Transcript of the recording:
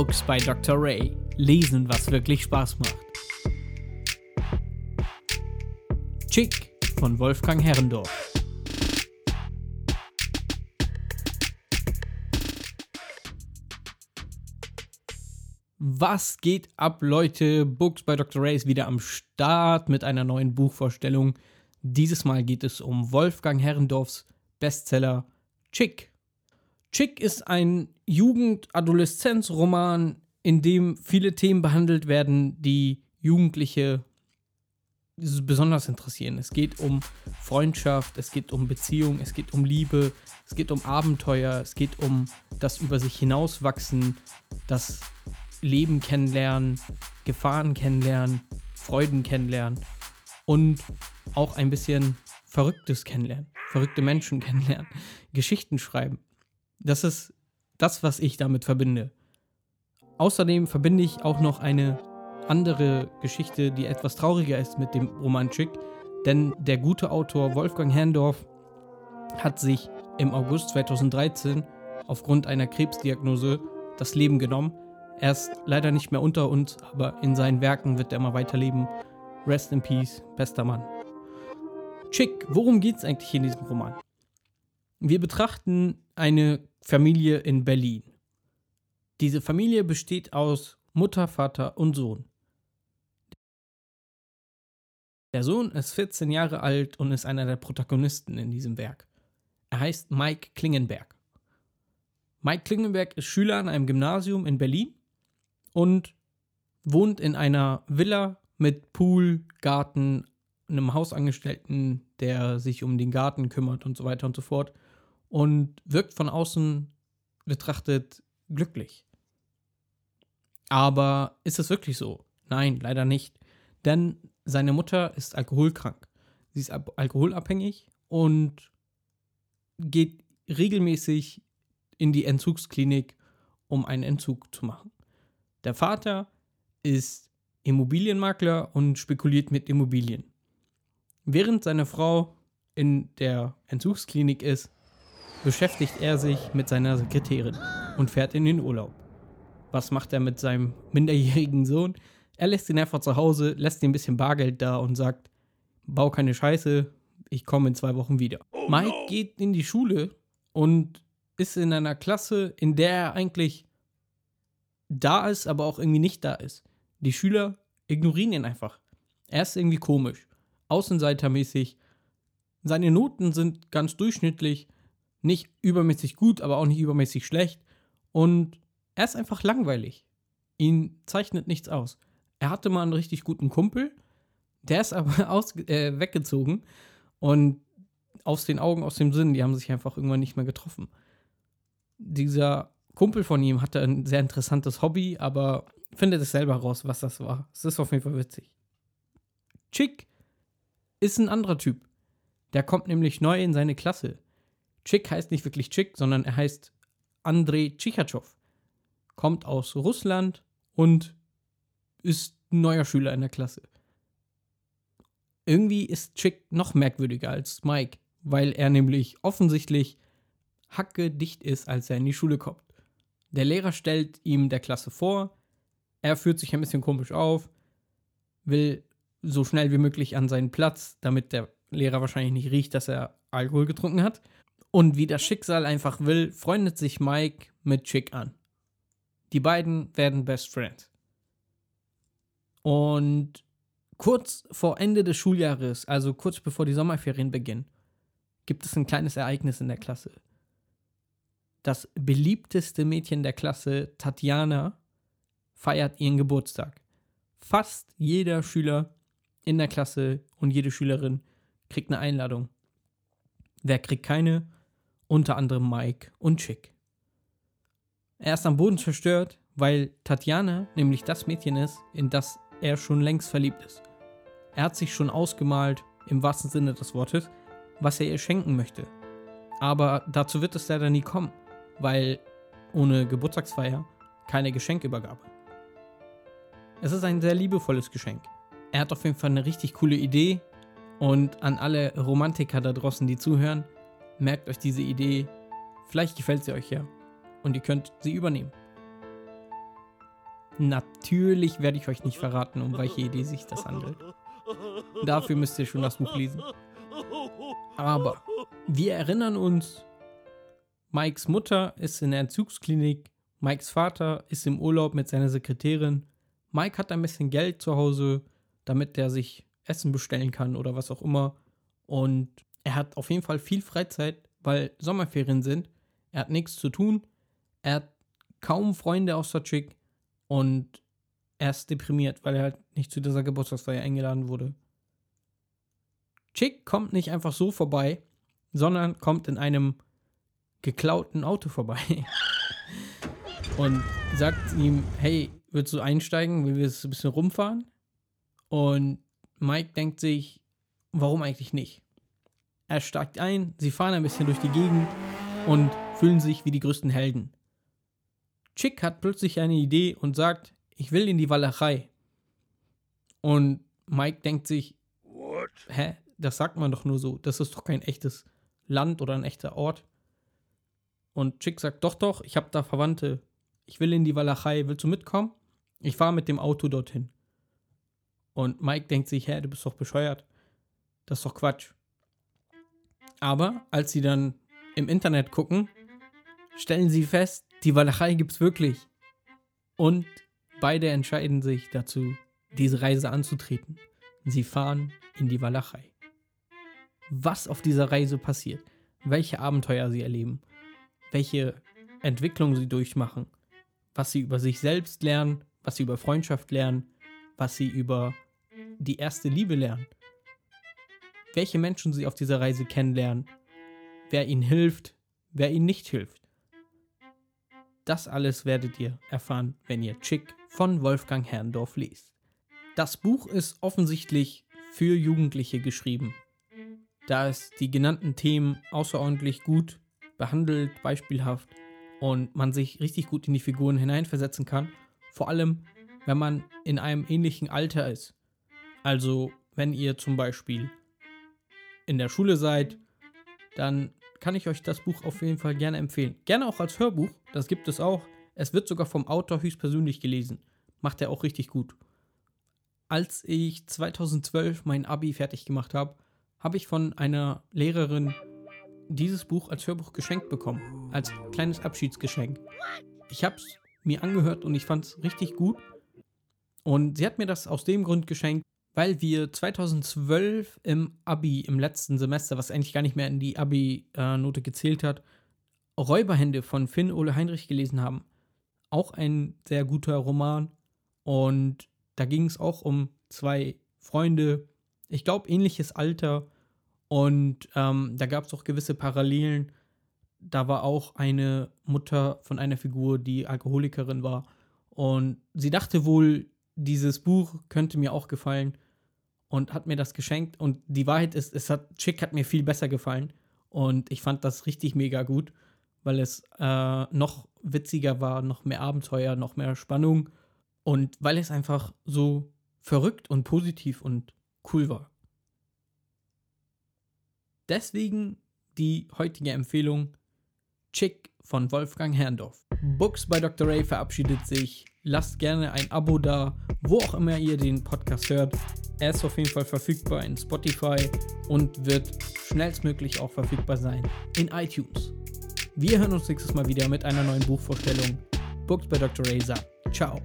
Books by Dr. Ray. Lesen, was wirklich Spaß macht. Chick von Wolfgang Herrendorf. Was geht ab, Leute? Books by Dr. Ray ist wieder am Start mit einer neuen Buchvorstellung. Dieses Mal geht es um Wolfgang Herrendorfs Bestseller Chick. Chick ist ein Jugend-Adoleszenz-Roman, in dem viele Themen behandelt werden, die Jugendliche besonders interessieren. Es geht um Freundschaft, es geht um Beziehung, es geht um Liebe, es geht um Abenteuer, es geht um das über sich hinauswachsen, das Leben kennenlernen, Gefahren kennenlernen, Freuden kennenlernen und auch ein bisschen Verrücktes kennenlernen, verrückte Menschen kennenlernen, Geschichten schreiben. Das ist das, was ich damit verbinde. Außerdem verbinde ich auch noch eine andere Geschichte, die etwas trauriger ist mit dem Romantik, denn der gute Autor Wolfgang Herrndorf hat sich im August 2013 aufgrund einer Krebsdiagnose das Leben genommen. Er ist leider nicht mehr unter uns, aber in seinen Werken wird er immer weiterleben. Rest in Peace, bester Mann. Chick, worum geht es eigentlich in diesem Roman? Wir betrachten eine Familie in Berlin. Diese Familie besteht aus Mutter, Vater und Sohn. Der Sohn ist 14 Jahre alt und ist einer der Protagonisten in diesem Werk. Er heißt Mike Klingenberg. Mike Klingenberg ist Schüler an einem Gymnasium in Berlin und wohnt in einer Villa mit Pool, Garten, einem Hausangestellten, der sich um den Garten kümmert und so weiter und so fort und wirkt von außen betrachtet glücklich. Aber ist es wirklich so? Nein, leider nicht. Denn seine Mutter ist alkoholkrank. Sie ist alkoholabhängig und geht regelmäßig in die Entzugsklinik, um einen Entzug zu machen. Der Vater ist Immobilienmakler und spekuliert mit Immobilien. Während seine Frau in der Entzugsklinik ist, beschäftigt er sich mit seiner Sekretärin und fährt in den Urlaub. Was macht er mit seinem minderjährigen Sohn? Er lässt ihn einfach zu Hause, lässt ihm ein bisschen Bargeld da und sagt, bau keine Scheiße, ich komme in zwei Wochen wieder. Oh Mike no. geht in die Schule und ist in einer Klasse, in der er eigentlich da ist, aber auch irgendwie nicht da ist. Die Schüler ignorieren ihn einfach. Er ist irgendwie komisch, außenseitermäßig. Seine Noten sind ganz durchschnittlich nicht übermäßig gut, aber auch nicht übermäßig schlecht. Und er ist einfach langweilig. Ihn zeichnet nichts aus. Er hatte mal einen richtig guten Kumpel, der ist aber aus, äh, weggezogen und aus den Augen, aus dem Sinn, die haben sich einfach irgendwann nicht mehr getroffen. Dieser Kumpel von ihm hatte ein sehr interessantes Hobby, aber findet es selber raus, was das war. Es ist auf jeden Fall witzig. Chick ist ein anderer Typ. Der kommt nämlich neu in seine Klasse. Chick heißt nicht wirklich Chick, sondern er heißt Andrei Tschichatschow. Kommt aus Russland und ist neuer Schüler in der Klasse. Irgendwie ist Chick noch merkwürdiger als Mike, weil er nämlich offensichtlich hacke dicht ist, als er in die Schule kommt. Der Lehrer stellt ihm der Klasse vor, er führt sich ein bisschen komisch auf, will so schnell wie möglich an seinen Platz, damit der Lehrer wahrscheinlich nicht riecht, dass er Alkohol getrunken hat. Und wie das Schicksal einfach will, freundet sich Mike mit Chick an. Die beiden werden Best Friends. Und kurz vor Ende des Schuljahres, also kurz bevor die Sommerferien beginnen, gibt es ein kleines Ereignis in der Klasse. Das beliebteste Mädchen der Klasse, Tatjana, feiert ihren Geburtstag. Fast jeder Schüler in der Klasse und jede Schülerin kriegt eine Einladung. Wer kriegt keine? Unter anderem Mike und Chick. Er ist am Boden zerstört, weil Tatjana nämlich das Mädchen ist, in das er schon längst verliebt ist. Er hat sich schon ausgemalt, im wahrsten Sinne des Wortes, was er ihr schenken möchte. Aber dazu wird es leider nie kommen, weil ohne Geburtstagsfeier keine Geschenkübergabe. Es ist ein sehr liebevolles Geschenk. Er hat auf jeden Fall eine richtig coole Idee und an alle Romantiker da draußen, die zuhören, merkt euch diese Idee. Vielleicht gefällt sie euch ja und ihr könnt sie übernehmen. Natürlich werde ich euch nicht verraten, um welche Idee sich das handelt. Dafür müsst ihr schon das Buch lesen. Aber wir erinnern uns, Mikes Mutter ist in der Entzugsklinik, Mikes Vater ist im Urlaub mit seiner Sekretärin, Mike hat ein bisschen Geld zu Hause, damit er sich Essen bestellen kann oder was auch immer. Und er hat auf jeden Fall viel Freizeit, weil Sommerferien sind. Er hat nichts zu tun. Er hat kaum Freunde außer Chick. Und er ist deprimiert, weil er halt nicht zu dieser Geburtstagsfeier eingeladen wurde. Chick kommt nicht einfach so vorbei, sondern kommt in einem geklauten Auto vorbei. und sagt ihm, hey, willst du einsteigen? Will wir es ein bisschen rumfahren? Und Mike denkt sich, warum eigentlich nicht? Er steigt ein, sie fahren ein bisschen durch die Gegend und fühlen sich wie die größten Helden. Chick hat plötzlich eine Idee und sagt, ich will in die Walachei. Und Mike denkt sich, What? hä, das sagt man doch nur so, das ist doch kein echtes Land oder ein echter Ort. Und Chick sagt, doch, doch, ich habe da Verwandte. Ich will in die Walachei, willst du mitkommen? Ich fahre mit dem Auto dorthin. Und Mike denkt sich, hä, du bist doch bescheuert. Das ist doch Quatsch. Aber als sie dann im Internet gucken, stellen sie fest, die Walachei gibt's wirklich. Und beide entscheiden sich dazu, diese Reise anzutreten. Sie fahren in die Walachei. Was auf dieser Reise passiert, welche Abenteuer sie erleben, welche Entwicklung sie durchmachen, was sie über sich selbst lernen, was sie über Freundschaft lernen, was sie über die erste Liebe lernen, welche Menschen sie auf dieser Reise kennenlernen, wer ihnen hilft, wer ihnen nicht hilft. Das alles werdet ihr erfahren, wenn ihr Chick von Wolfgang Herrndorf liest. Das Buch ist offensichtlich für Jugendliche geschrieben, da es die genannten Themen außerordentlich gut behandelt, beispielhaft und man sich richtig gut in die Figuren hineinversetzen kann, vor allem wenn man in einem ähnlichen Alter ist. Also wenn ihr zum Beispiel in der Schule seid, dann kann ich euch das Buch auf jeden Fall gerne empfehlen. Gerne auch als Hörbuch, das gibt es auch. Es wird sogar vom Autor höchstpersönlich gelesen. Macht er auch richtig gut. Als ich 2012 mein Abi fertig gemacht habe, habe ich von einer Lehrerin dieses Buch als Hörbuch geschenkt bekommen. Als kleines Abschiedsgeschenk. Ich habe es mir angehört und ich fand es richtig gut. Und sie hat mir das aus dem Grund geschenkt, weil wir 2012 im Abi, im letzten Semester, was eigentlich gar nicht mehr in die Abi-Note gezählt hat, Räuberhände von Finn Ole Heinrich gelesen haben. Auch ein sehr guter Roman. Und da ging es auch um zwei Freunde, ich glaube ähnliches Alter. Und ähm, da gab es auch gewisse Parallelen. Da war auch eine Mutter von einer Figur, die Alkoholikerin war. Und sie dachte wohl, dieses Buch könnte mir auch gefallen und hat mir das geschenkt. Und die Wahrheit ist, es hat, Chick hat mir viel besser gefallen. Und ich fand das richtig mega gut, weil es äh, noch witziger war, noch mehr Abenteuer, noch mehr Spannung. Und weil es einfach so verrückt und positiv und cool war. Deswegen die heutige Empfehlung Chick von Wolfgang Herrndorf. Books by Dr. Ray verabschiedet sich. Lasst gerne ein Abo da, wo auch immer ihr den Podcast hört. Er ist auf jeden Fall verfügbar in Spotify und wird schnellstmöglich auch verfügbar sein in iTunes. Wir hören uns nächstes Mal wieder mit einer neuen Buchvorstellung. Books by Dr. Ray sagt Ciao.